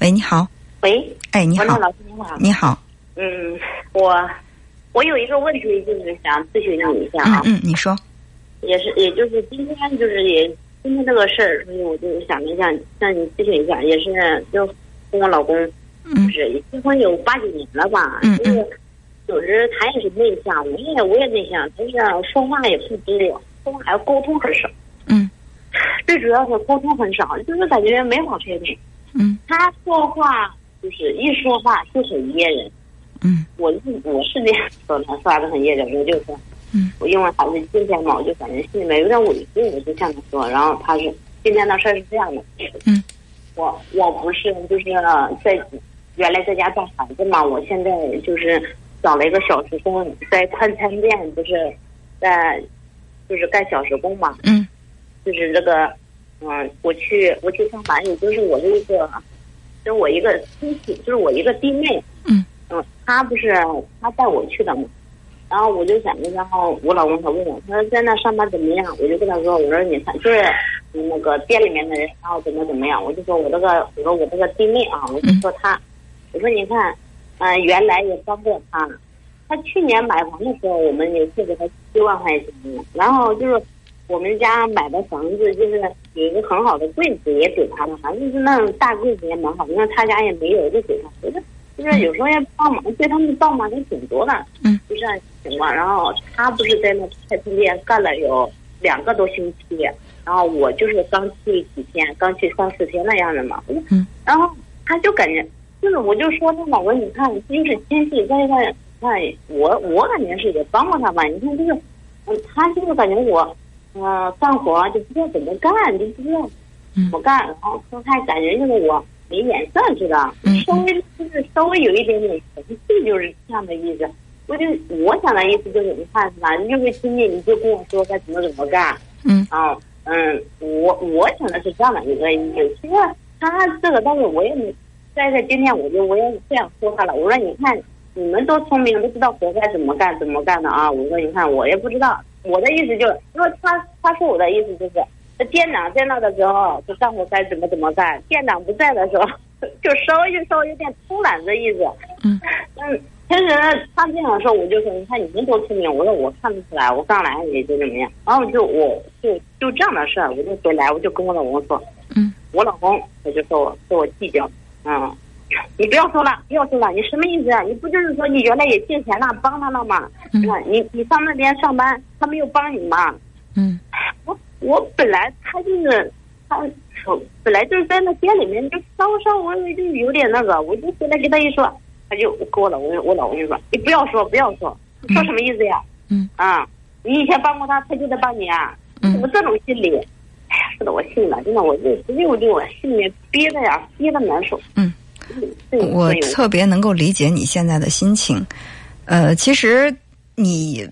喂，你好。喂，哎，你好，老师你好。你好。嗯，我我有一个问题，就是想咨询你一下啊。嗯嗯，你说。也是，也就是今天，就是也今天这个事儿，所以我就想一下向你咨询一下，也是就跟我老公，就是结婚有八九年了吧，就是有时他也是内向，我也我也内向，但是说话也不多，说话还要沟通很少。嗯。最主要是沟通很少，就是感觉没法沟通。嗯。他说话就是一说话就很噎人。嗯。我我是那样说的，说话都很噎人，我就说。嗯，我因为孩子今天嘛，我就感觉心里面有点委屈，我就这样说。然后他是今天的事是这样的，嗯，我我不是就是在原来在家带孩子嘛，我现在就是找了一个小时工，在快餐店，不是在就是干小时工嘛，嗯，就是这个嗯，我去我去上班，也就是我的一个，就是我一个亲戚，就是我一个弟妹，嗯嗯，他不是他带我去的嘛。然后我就想着，然后我老公他问我，他说在那上班怎么样？我就跟他说，我说你看，就是那个店里面的人，然后怎么怎么样？我就说我这个，我说我这个弟妹啊，我就说他，我说你看，嗯，原来也帮过他，他去年买房的时候，我们也借给他七万块钱，然后就是我们家买的房子，就是有一个很好的柜子也给他了，反正就是那种大柜子也蛮好，那他家也没有，就给他，我说。就是有时候要帮忙，对他们帮忙也挺多的，嗯，就这样情况。然后他不是在那快餐店干了有两个多星期，然后我就是刚去几天，刚去三四天那样的嘛，嗯，然后他就感觉，就是我就说他老公，你看就是亲戚在那，看我我感觉是也帮过他吧，你看就是，嗯，他就是感觉我，嗯，干活就不知道怎么干，就不知道怎么干，然后他感觉就是我。没眼色似的，稍微就是稍微有一点点生气，就是这样的意思。我就我想的意思就是，你看是吧？你就是亲戚，你就跟我说该怎么怎么干。嗯。啊，嗯，我我想的是这样的一个意思。其实他这个，但是我也没，在这今天我就我也这样说他了。我说你看，你们多聪明，都知道活该怎么干怎么干的啊。我说你看，我也不知道。我的意思就是，因为他他说我的意思就是。店长在那的时候，就干活该怎么怎么干；店长不在的时候，就稍微就稍微有点偷懒的意思。嗯嗯，其实他这样说，我就说：“你看你们多聪明。”我说：“我看不出来，我刚来也就怎么样。”然后就我就就这样的事儿，我就回来，我就跟我老公说：“嗯，我老公他就说我说我计较，嗯，你不要说了，不要说了，你什么意思啊？你不就是说你原来也借钱了，帮他了吗？嗯，你你上那边上班，他没有帮你吗？嗯，我。”我本来他就是他，本来就是在那店里面就稍稍微微就有点那个，我就回来跟他一说，他就跟我老公我老公就说你不要说不要说，说什么意思呀？嗯啊，你以前帮过他，他就得帮你啊？怎么这种心理？哎呀，说的我心里真的我就直接我就心里面憋的呀，憋的难受。嗯，我特别能够理解你现在的心情。呃，其实你。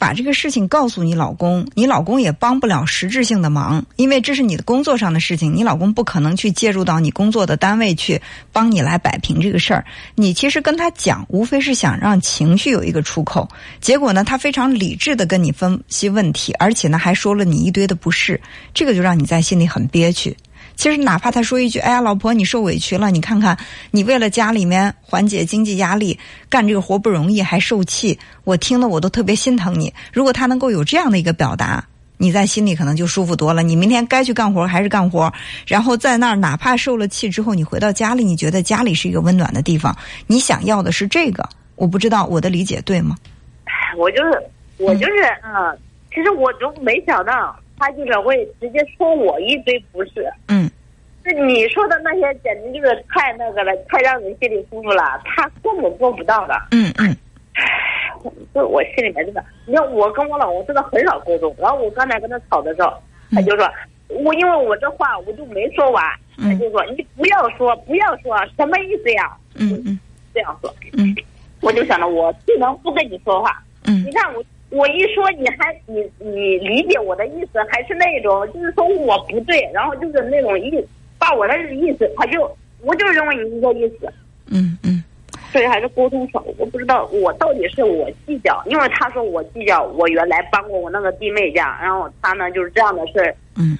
把这个事情告诉你老公，你老公也帮不了实质性的忙，因为这是你的工作上的事情，你老公不可能去介入到你工作的单位去帮你来摆平这个事儿。你其实跟他讲，无非是想让情绪有一个出口，结果呢，他非常理智的跟你分析问题，而且呢，还说了你一堆的不是，这个就让你在心里很憋屈。其实，哪怕他说一句：“哎呀，老婆，你受委屈了。”你看看，你为了家里面缓解经济压力，干这个活不容易，还受气，我听了我都特别心疼你。如果他能够有这样的一个表达，你在心里可能就舒服多了。你明天该去干活还是干活，然后在那儿哪怕受了气之后，你回到家里，你觉得家里是一个温暖的地方。你想要的是这个，我不知道我的理解对吗？我就是我就是嗯，其实我都没想到。他就是会直接说我一堆不是，嗯，那你说的那些简直就是太那个了，太让人心里舒服了。他根本做不到的，嗯嗯。就我心里面真的，你看我跟我老公真的很少沟通。然后我刚才跟他吵的时候，他就说，我因为我这话我就没说完，他就说你不要说，不要说，什么意思呀？嗯嗯，这样说，嗯，我就想着我不能不跟你说话，嗯，你看我。我一说，你还你你理解我的意思，还是那种，就是说我不对，然后就是那种意，把我的意思，他就我就认为你是这意思，嗯嗯，所以还是沟通少，我不知道我到底是我计较，因为他说我计较，我原来帮过我那个弟妹家，然后他呢就是这样的事儿，嗯，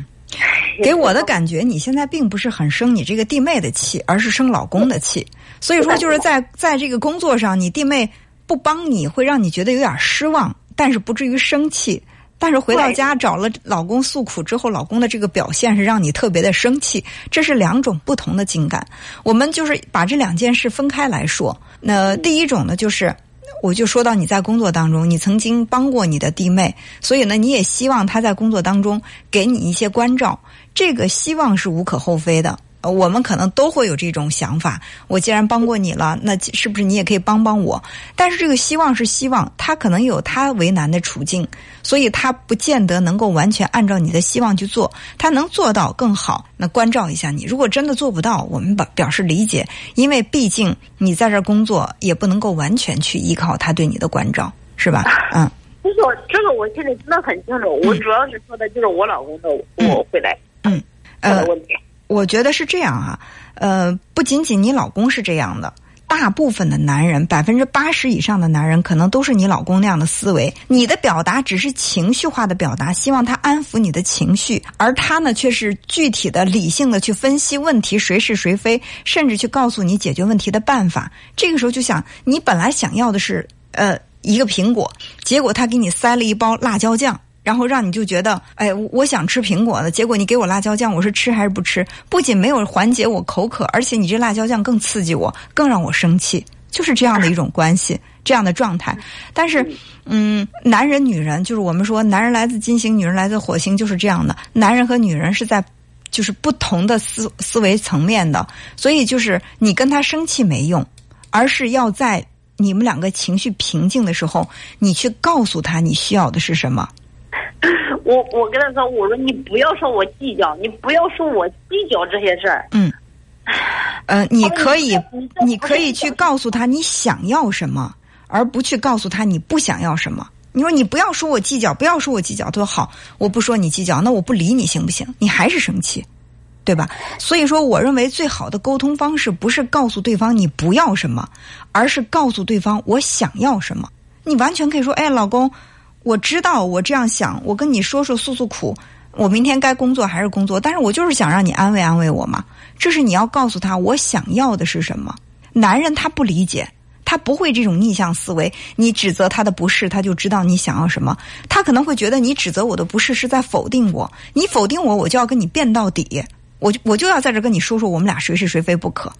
给我的感觉，你现在并不是很生你这个弟妹的气，而是生老公的气。所以说，就是在在这个工作上，你弟妹不帮你会让你觉得有点失望，但是不至于生气。但是回到家找了老公诉苦之后，老公的这个表现是让你特别的生气，这是两种不同的情感。我们就是把这两件事分开来说。那第一种呢，就是我就说到你在工作当中，你曾经帮过你的弟妹，所以呢，你也希望她在工作当中给你一些关照，这个希望是无可厚非的。呃，我们可能都会有这种想法。我既然帮过你了，那是不是你也可以帮帮我？但是这个希望是希望，他可能有他为难的处境，所以他不见得能够完全按照你的希望去做。他能做到更好，那关照一下你。如果真的做不到，我们表表示理解，因为毕竟你在这工作，也不能够完全去依靠他对你的关照，是吧？嗯。就是这个，我心里真的很清楚。我主要是说的就是我老公的，我回来嗯呃问题。我觉得是这样啊，呃，不仅仅你老公是这样的，大部分的男人，百分之八十以上的男人，可能都是你老公那样的思维。你的表达只是情绪化的表达，希望他安抚你的情绪，而他呢，却是具体的、理性的去分析问题，谁是谁非，甚至去告诉你解决问题的办法。这个时候就想，你本来想要的是呃一个苹果，结果他给你塞了一包辣椒酱。然后让你就觉得，哎，我想吃苹果的，结果你给我辣椒酱，我是吃还是不吃？不仅没有缓解我口渴，而且你这辣椒酱更刺激我，更让我生气，就是这样的一种关系，这样的状态。但是，嗯，男人女人就是我们说，男人来自金星，女人来自火星，就是这样的。男人和女人是在就是不同的思思维层面的，所以就是你跟他生气没用，而是要在你们两个情绪平静的时候，你去告诉他你需要的是什么。我我跟他说，我说你不要说我计较，你不要说我计较这些事儿。嗯，呃，你可以，你可以去告诉他你想要什么，而不去告诉他你不想要什么。你说你不要说我计较，不要说我计较。他说好，我不说你计较，那我不理你行不行？你还是生气，对吧？所以说，我认为最好的沟通方式不是告诉对方你不要什么，而是告诉对方我想要什么。你完全可以说，哎，老公。我知道我这样想，我跟你说说诉诉苦。我明天该工作还是工作，但是我就是想让你安慰安慰我嘛。这是你要告诉他我想要的是什么。男人他不理解，他不会这种逆向思维。你指责他的不是，他就知道你想要什么。他可能会觉得你指责我的不是是在否定我，你否定我，我就要跟你辩到底。我我就要在这跟你说说我们俩谁是谁非不可。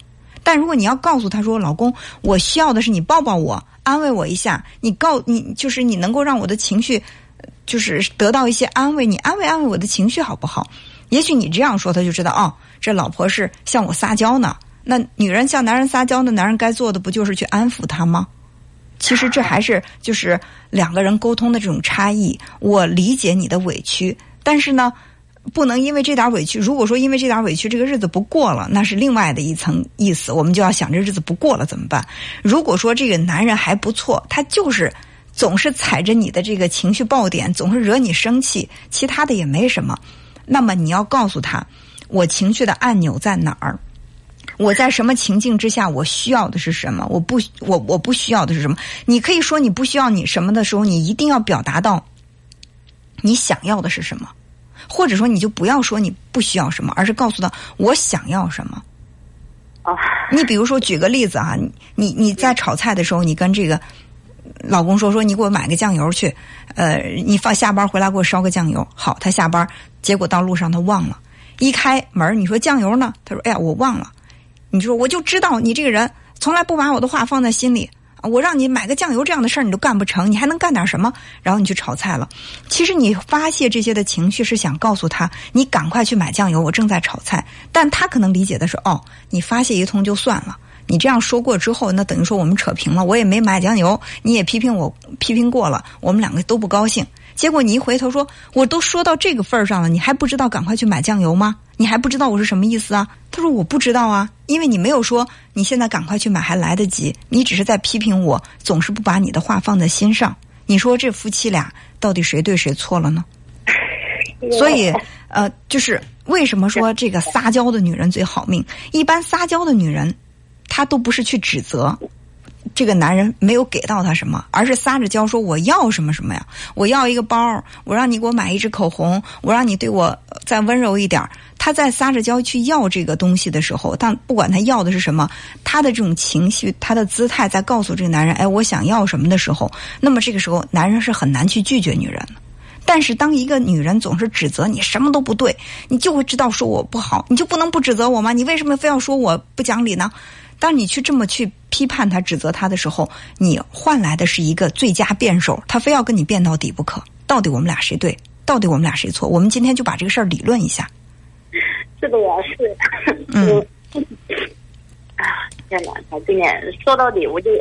但如果你要告诉他说，老公，我需要的是你抱抱我。安慰我一下，你告你就是你能够让我的情绪，就是得到一些安慰。你安慰安慰我的情绪好不好？也许你这样说，他就知道哦，这老婆是向我撒娇呢。那女人向男人撒娇，那男人该做的不就是去安抚她吗？其实这还是就是两个人沟通的这种差异。我理解你的委屈，但是呢。不能因为这点委屈，如果说因为这点委屈这个日子不过了，那是另外的一层意思。我们就要想这日子不过了怎么办？如果说这个男人还不错，他就是总是踩着你的这个情绪爆点，总是惹你生气，其他的也没什么。那么你要告诉他，我情绪的按钮在哪儿？我在什么情境之下，我需要的是什么？我不，我我不需要的是什么？你可以说你不需要你什么的时候，你一定要表达到你想要的是什么。或者说，你就不要说你不需要什么，而是告诉他我想要什么。啊，你比如说，举个例子啊，你你你在炒菜的时候，你跟这个老公说说，你给我买个酱油去，呃，你放下班回来给我烧个酱油。好，他下班，结果到路上他忘了，一开门你说酱油呢？他说哎呀，我忘了。你说我就知道你这个人从来不把我的话放在心里。我让你买个酱油这样的事儿你都干不成，你还能干点什么？然后你去炒菜了。其实你发泄这些的情绪是想告诉他，你赶快去买酱油，我正在炒菜。但他可能理解的是，哦，你发泄一通就算了。你这样说过之后，那等于说我们扯平了。我也没买酱油，你也批评我，批评过了，我们两个都不高兴。结果你一回头说，我都说到这个份儿上了，你还不知道赶快去买酱油吗？你还不知道我是什么意思啊？他说我不知道啊，因为你没有说你现在赶快去买还来得及，你只是在批评我，总是不把你的话放在心上。你说这夫妻俩到底谁对谁错了呢？所以，呃，就是为什么说这个撒娇的女人最好命？一般撒娇的女人，她都不是去指责。这个男人没有给到她什么，而是撒着娇说我要什么什么呀，我要一个包，我让你给我买一支口红，我让你对我再温柔一点。她在撒着娇去要这个东西的时候，但不管她要的是什么，她的这种情绪，她的姿态在告诉这个男人，哎，我想要什么的时候，那么这个时候男人是很难去拒绝女人的。但是当一个女人总是指责你什么都不对，你就会知道说我不好，你就不能不指责我吗？你为什么非要说我不讲理呢？当你去这么去批判他、指责他的时候，你换来的是一个最佳辩手，他非要跟你辩到底不可。到底我们俩谁对？到底我们俩谁错？我们今天就把这个事儿理论一下。这个，我是。嗯。啊，天呐！他今天说到底，我就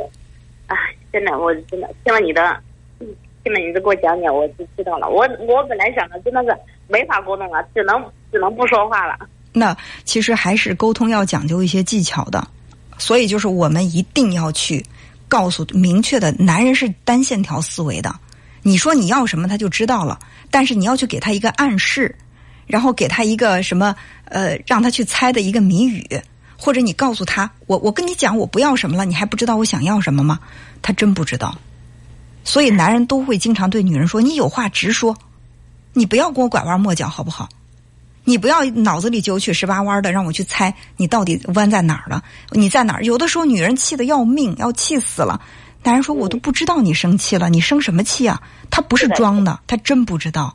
啊，真的，我真的听了你的。听了你的给我讲讲，我就知道了。我我本来想的真的是没法沟通了，只能只能不说话了。那其实还是沟通要讲究一些技巧的，所以就是我们一定要去告诉明确的，男人是单线条思维的。你说你要什么，他就知道了。但是你要去给他一个暗示，然后给他一个什么呃，让他去猜的一个谜语，或者你告诉他，我我跟你讲我不要什么了，你还不知道我想要什么吗？他真不知道。所以，男人都会经常对女人说：“你有话直说，你不要跟我拐弯抹角，好不好？你不要脑子里九曲十八弯的，让我去猜你到底弯在哪儿了，你在哪儿？有的时候，女人气得要命，要气死了。男人说：‘我都不知道你生气了，你生什么气啊？’他不是装的，他真不知道。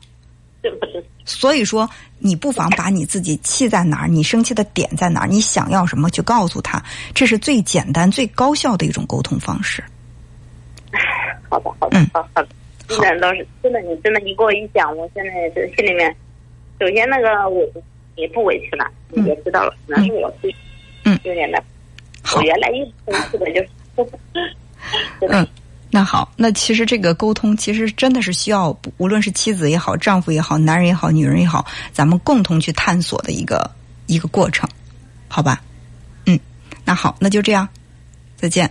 所以说，你不妨把你自己气在哪儿，你生气的点在哪儿，你想要什么，去告诉他，这是最简单、最高效的一种沟通方式。”好的，好的，好好的，真的都是真的，你真的你给我一讲，我现在这心里面，首先那个我也不委屈了，你也知道了，那是我自己，嗯，有点的，我原来一生气的就是，嗯，那好，那其实这个沟通其实真的是需要，无论是妻子也好，丈夫也好，男人也好，女人也好，咱们共同去探索的一个一个过程，好吧？嗯，那好，那就这样，再见。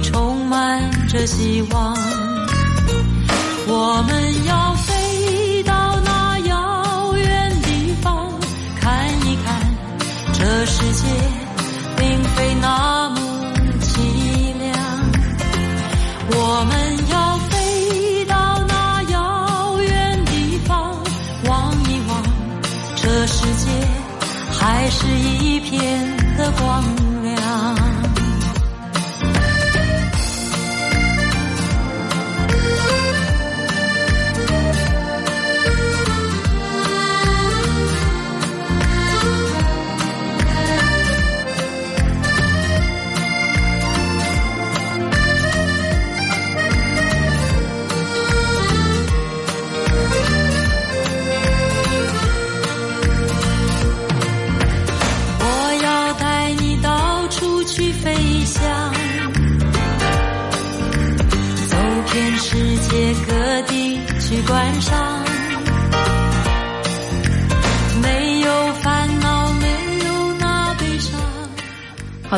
充满着希望。我们要飞到那遥远地方，看一看这世界并非那么凄凉。我们要飞到那遥远地方，望一望这世界。还是一片的光。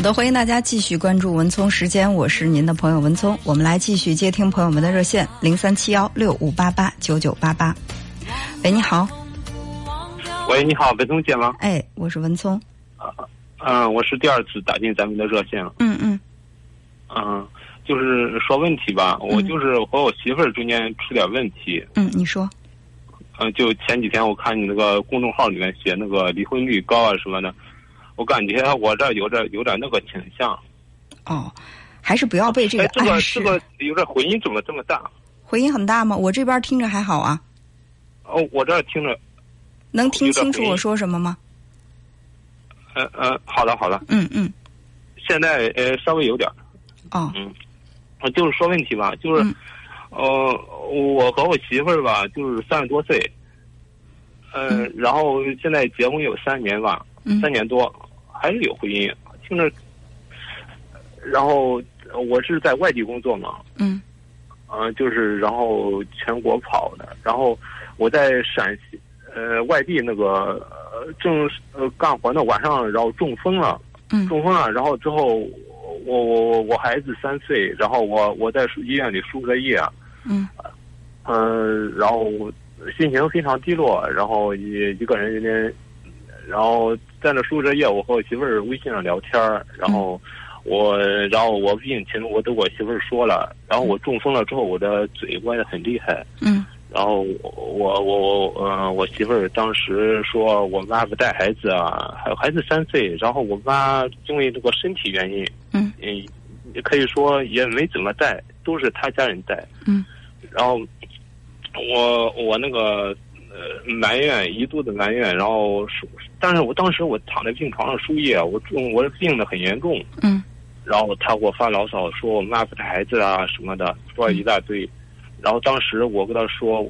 好的，欢迎大家继续关注文聪时间，我是您的朋友文聪。我们来继续接听朋友们的热线零三七幺六五八八九九八八。喂，你好。喂，你好，文聪姐吗？哎，我是文聪。啊，嗯，我是第二次打进咱们的热线了。嗯嗯。嗯。就是说问题吧，我就是和我媳妇儿中间出点问题。嗯，你说。嗯，就前几天我看你那个公众号里面写那个离婚率高啊什么的，我感觉我这有点有点那个倾向。哦，还是不要被这个暗示。这个这个有点回音怎么这么大？回音很大吗？我这边听着还好啊。哦，我这听着，能听清楚我说什么吗？嗯嗯，好的好的，嗯嗯，现在呃稍微有点儿，哦，我就是说问题吧，就是、嗯呃，我和我媳妇儿吧，就是三十多岁，嗯、嗯然后现在结婚有三年吧，嗯三年多，还是有回音，听着，然后呃我是在外地工作嘛，嗯。呃，就是然后全国跑的，然后我在陕西呃外地那个呃正呃干活呢，晚上然后中风了，嗯。中风了，然后之后我我我我孩子三岁，然后我我在医院里输个液，嗯。呃、然后心情非常低落，然后一一个人有点，然后在那输着液，我和我媳妇儿微信上聊天儿然后我然后我病情我都我媳妇儿说了，然后我中风了之后，我的嘴歪的很厉害，嗯。然后我我我我呃，我媳妇儿当时说我妈不带孩子啊，还孩子三岁，然后我妈因为这个身体原因，嗯。嗯，也可以说也没怎么带，都是她家人带，嗯，然后我我那个呃埋怨一肚子埋怨，然后输，但是我当时我躺在病床上输液，我中我病得很严重，嗯然后他给我发牢骚，说我妈不带孩子啊什么的，说了一大堆。然后当时我跟他说，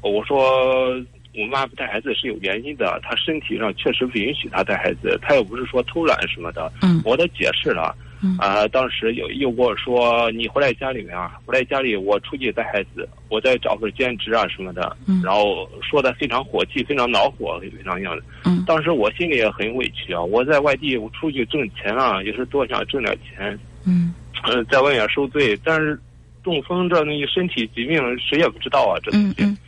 我说我妈不带孩子是有原因的，她身体上确实不允许她带孩子，她又不是说偷懒什么的。嗯我都解释了。嗯啊、当时又又跟我说，你回来家里面啊，回来家里我出去带孩子，我再找份兼职啊什么的。嗯然后说的非常火气，非常恼火，非常样的。嗯当时我心里也很委屈啊，我在外地我出去挣钱啊，也是多想挣点钱。嗯嗯，在外面受罪，但是中风这那身体疾病谁也不知道啊，这东西。嗯嗯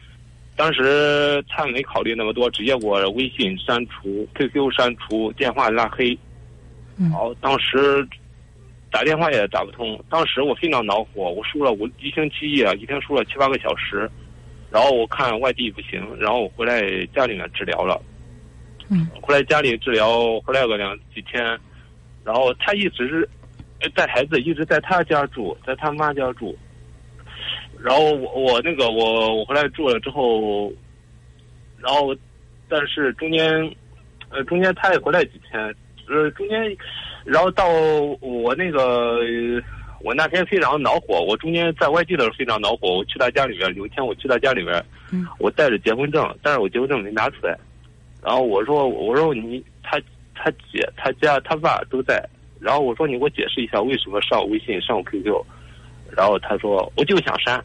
当时他没考虑那么多，直接给我微信删除、QQ 删除、电话拉黑。嗯然后当时打电话也打不通，当时我非常恼火，我输了我一星期夜，一天输了七八个小时。然后我看外地不行，然后我回来家里面治疗了。嗯回来家里治疗，回来个两几天，然后他一直是呃带孩子，一直在他家住，在他妈家住。然后我我那个我我回来住了之后，然后但是中间呃中间他也回来几天，呃中间然后到我那个呃我那天非常恼火，我中间在外地的时候非常恼火，我去他家里边，有一天我去他家里边，嗯。我带着结婚证，但是我结婚证没拿出来。然后我说我说你他他姐他家他爸都在，然后我说你给我解释一下为什么上我微信上我 QQ，然后他说我就想删，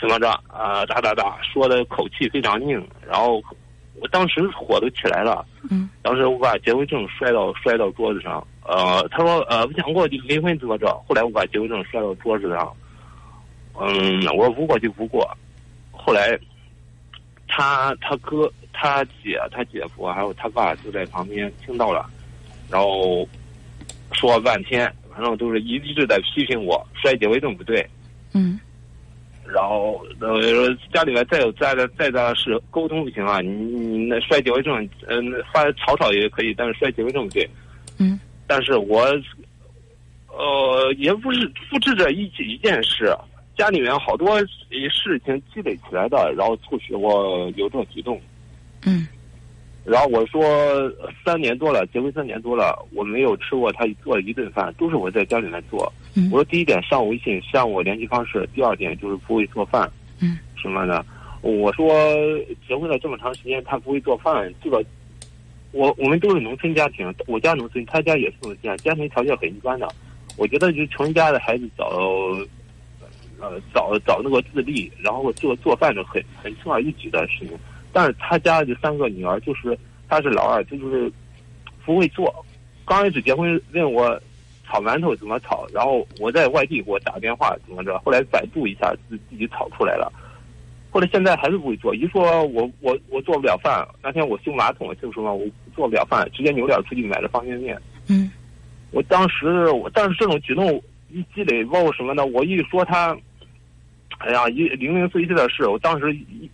怎么着？啊哒哒哒说的口气非常硬，然后我当时火都起来了，嗯。当时我把结婚证摔到摔到桌子上，呃他说呃不想过就离婚怎么着，后来我把结婚证摔到桌子上，嗯我说不过就不过，后来他他哥、他姐、他姐夫还有他爸就在旁边听到了，然后说了半天，反正都是一一直在批评我摔结婚证不对，嗯。然后呃家里面再有再的再大的事沟通不行啊，你你那摔结婚证，嗯、发吵吵也可以，但是摔结婚证不对。嗯但是我呃也不是复制着一一件事，家里面好多事情积累起来的，然后促使我有这种举动。嗯然后我说呃三年多了，结婚三年多了，我没有吃过他做的一顿饭，都是我在家里面做。嗯我说第一点上微信删我联系方式，第二点就是不会做饭，嗯什么的。我说结婚了这么长时间，他不会做饭，这个我我们都是农村家庭，我家农村，他家也是农村，家庭条件很一般的。我觉得就穷人家的孩子早呃早早那个自立，然后做做饭是很很轻而易举的事情。但是他家这三个女儿，就是他是老二，就是不会做。刚开始结婚问我炒馒头怎么炒，然后我在外地给我打电话怎么着，后来百度一下自自己炒出来了。后来现在还是不会做，一说我我我做不了饭，那天我修马桶就什么，我做不了饭，直接扭脸出去买了方便面。嗯我当时我但是这种举动一积累，包括什么呢？我一说他，哎呀，一零零碎碎的事，我当时一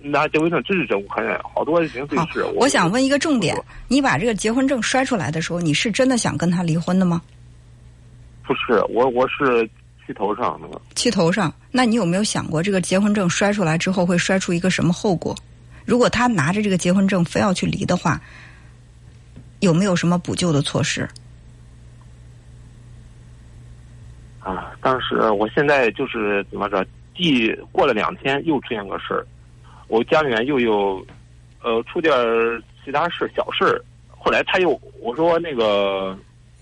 拿结婚证真是真无可忍，好多零碎好事。，我想问一个重点，你把这个结婚证摔出来的时候，你是真的想跟他离婚的吗？不是我，我是气头上那个。气头上，那你有没有想过，这个结婚证摔出来之后会摔出一个什么后果？如果他拿着这个结婚证非要去离的话，有没有什么补救的措施？啊，当时我现在就是怎么着，第过了两天又出现个事儿，我家里面又有呃出点儿其他事小事儿，后来他又我说那个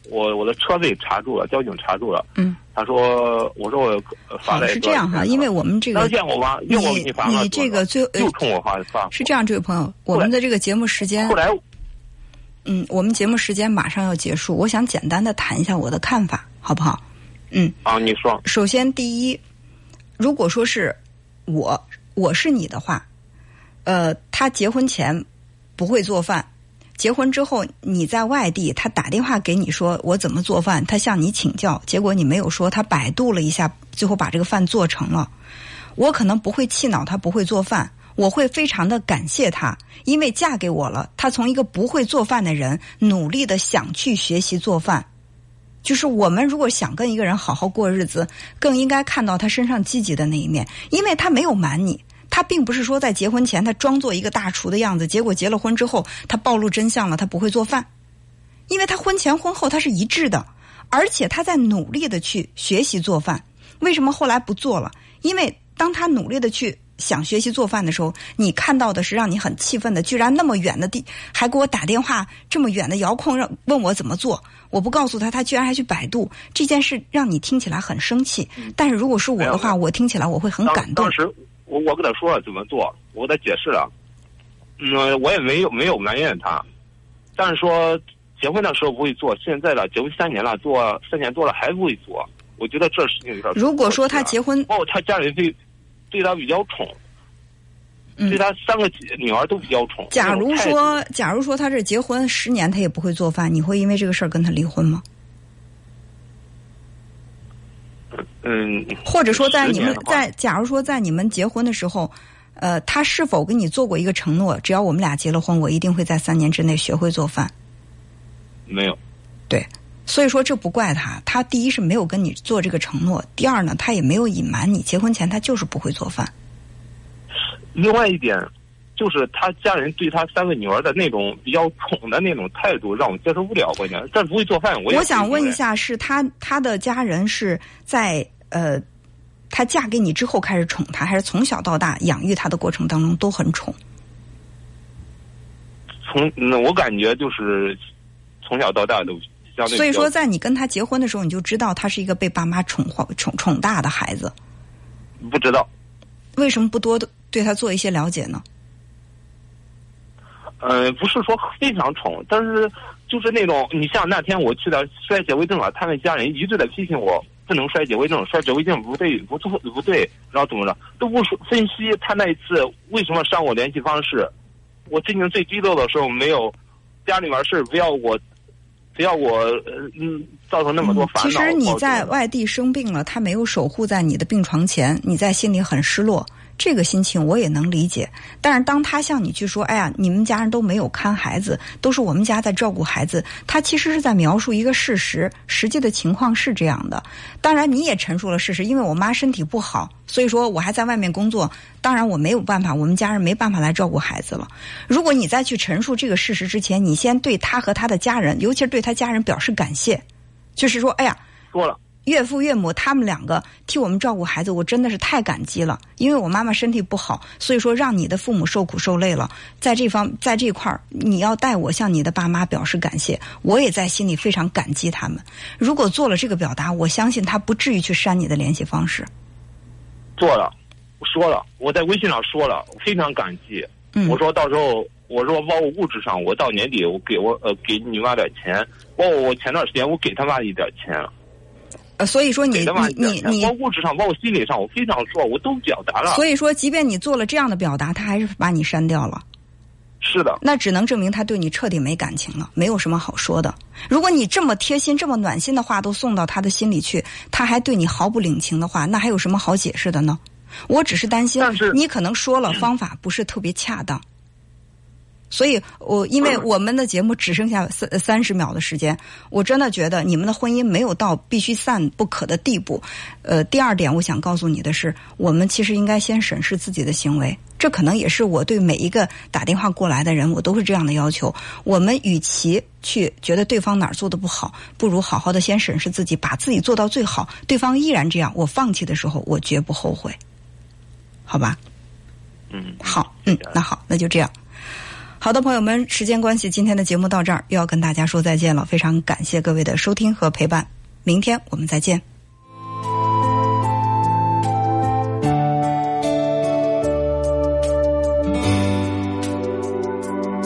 我我的车被查住了，交警查住了，嗯，他说我说我呃发好来是这样哈，因为我们这个当见我吗？你要我给你发了你这个最呃又冲我发发，是这样，这位朋友，我们的这个节目时间后，来嗯，我们节目时间马上要结束，我想简单的谈一下我的看法，好不好？嗯，啊，你说首先第一，如果说是我我是你的话，呃，他结婚前不会做饭，结婚之后你在外地，他打电话给你说我怎么做饭，他向你请教，结果你没有说，他百度了一下，最后把这个饭做成了。我可能不会气恼他不会做饭，我会非常的感谢他，因为嫁给我了，他从一个不会做饭的人，努力的想去学习做饭。就是我们如果想跟一个人好好过日子，更应该看到他身上积极的那一面，因为他没有瞒你，他并不是说在结婚前他装作一个大厨的样子，结果结了婚之后他暴露真相了，他不会做饭，因为他婚前婚后他是一致的，而且他在努力的去学习做饭。为什么后来不做了？因为当他努力的去想学习做饭的时候，你看到的是让你很气愤的，居然那么远的地还给我打电话，这么远的遥控让问我怎么做，我不告诉他，他居然还去百度，这件事让你听起来很生气。但是如果是我的话，我听起来我会很感动当。时我我跟他说了怎么做，我给他解释了，嗯，我也没有没有埋怨他，但是说结婚的时候不会做，现在了结婚三年了，做三年多了还不会做，我觉得这事情有点。如果说他结婚，哦他家里对对他比较宠，嗯对他三个女儿都比较宠。假如说，假如说他这结婚十年他也不会做饭，你会因为这个事儿跟他离婚吗？嗯，或者说，在你们在假如说在你们结婚的时候，呃，他是否跟你做过一个承诺？只要我们俩结了婚，我一定会在三年之内学会做饭。没有，对，所以说这不怪他，他第一是没有跟你做这个承诺，第二呢，他也没有隐瞒你，结婚前他就是不会做饭。另外一点，就是他家人对他三个女儿的那种比较宠的那种态度，让我接受不了。关键，但不会做饭，我也我想问一下，是他他的家人是在呃，他嫁给你之后开始宠他，还是从小到大养育他的过程当中都很宠？从那，我感觉就是从小到大都相对。所以说，在你跟他结婚的时候，你就知道他是一个被爸妈宠坏、宠宠大的孩子。不知道，为什么不多的对他做一些了解呢？呃，不是说非常宠，但是就是那种，你像那天我去的摔结婚证了，他们家人一直在批评我不能摔结婚证，摔结婚证不对，不错不对，然后怎么着都不说分析他那一次为什么删我联系方式，我心情最低落的时候没有家里面事不要我，不要我呃嗯造成那么多烦恼。其实你在外地生病了，他没有守护在你的病床前，你在心里很失落。这个心情我也能理解，但是当他向你去说：“哎呀，你们家人都没有看孩子，都是我们家在照顾孩子。”他其实是在描述一个事实，实际的情况是这样的。当然，你也陈述了事实，因为我妈身体不好，所以说我还在外面工作。当然，我没有办法，我们家人没办法来照顾孩子了。如果你再去陈述这个事实之前，你先对他和他的家人，尤其是对他家人表示感谢，就是说：“哎呀。”说了，岳父岳母他们两个替我们照顾孩子，我真的是太感激了。因为我妈妈身体不好，所以说让你的父母受苦受累了。在这方，在这块儿，你要代我向你的爸妈表示感谢，我也在心里非常感激他们。如果做了这个表达，我相信他不至于去删你的联系方式。做了，我说了，我在微信上说了，非常感激。嗯，我说到时候，我说包括物质上，我到年底我给我呃给你妈点钱，包括我前段时间我给他妈一点钱，呃，所以说你你你，包你，括物质上，包括心理上，我非常说，我都表达了。所以说，即便你做了这样的表达，他还是把你删掉了。是的，那只能证明他对你彻底没感情了，没有什么好说的。如果你这么贴心、这么暖心的话都送到他的心里去，他还对你毫不领情的话，那还有什么好解释的呢？我只是担心你可能说了方法不是特别恰当，所以我因为我们的节目只剩下三三十秒的时间，我真的觉得你们的婚姻没有到必须散不可的地步。呃，第二点，我想告诉你的是，我们其实应该先审视自己的行为。这可能也是我对每一个打电话过来的人，我都是这样的要求。我们与其去觉得对方哪儿做的不好，不如好好的先审视自己，把自己做到最好。对方依然这样，我放弃的时候，我绝不后悔。好吧？嗯，好，嗯，那好，那就这样。好的，朋友们，时间关系，今天的节目到这儿，又要跟大家说再见了。非常感谢各位的收听和陪伴，明天我们再见。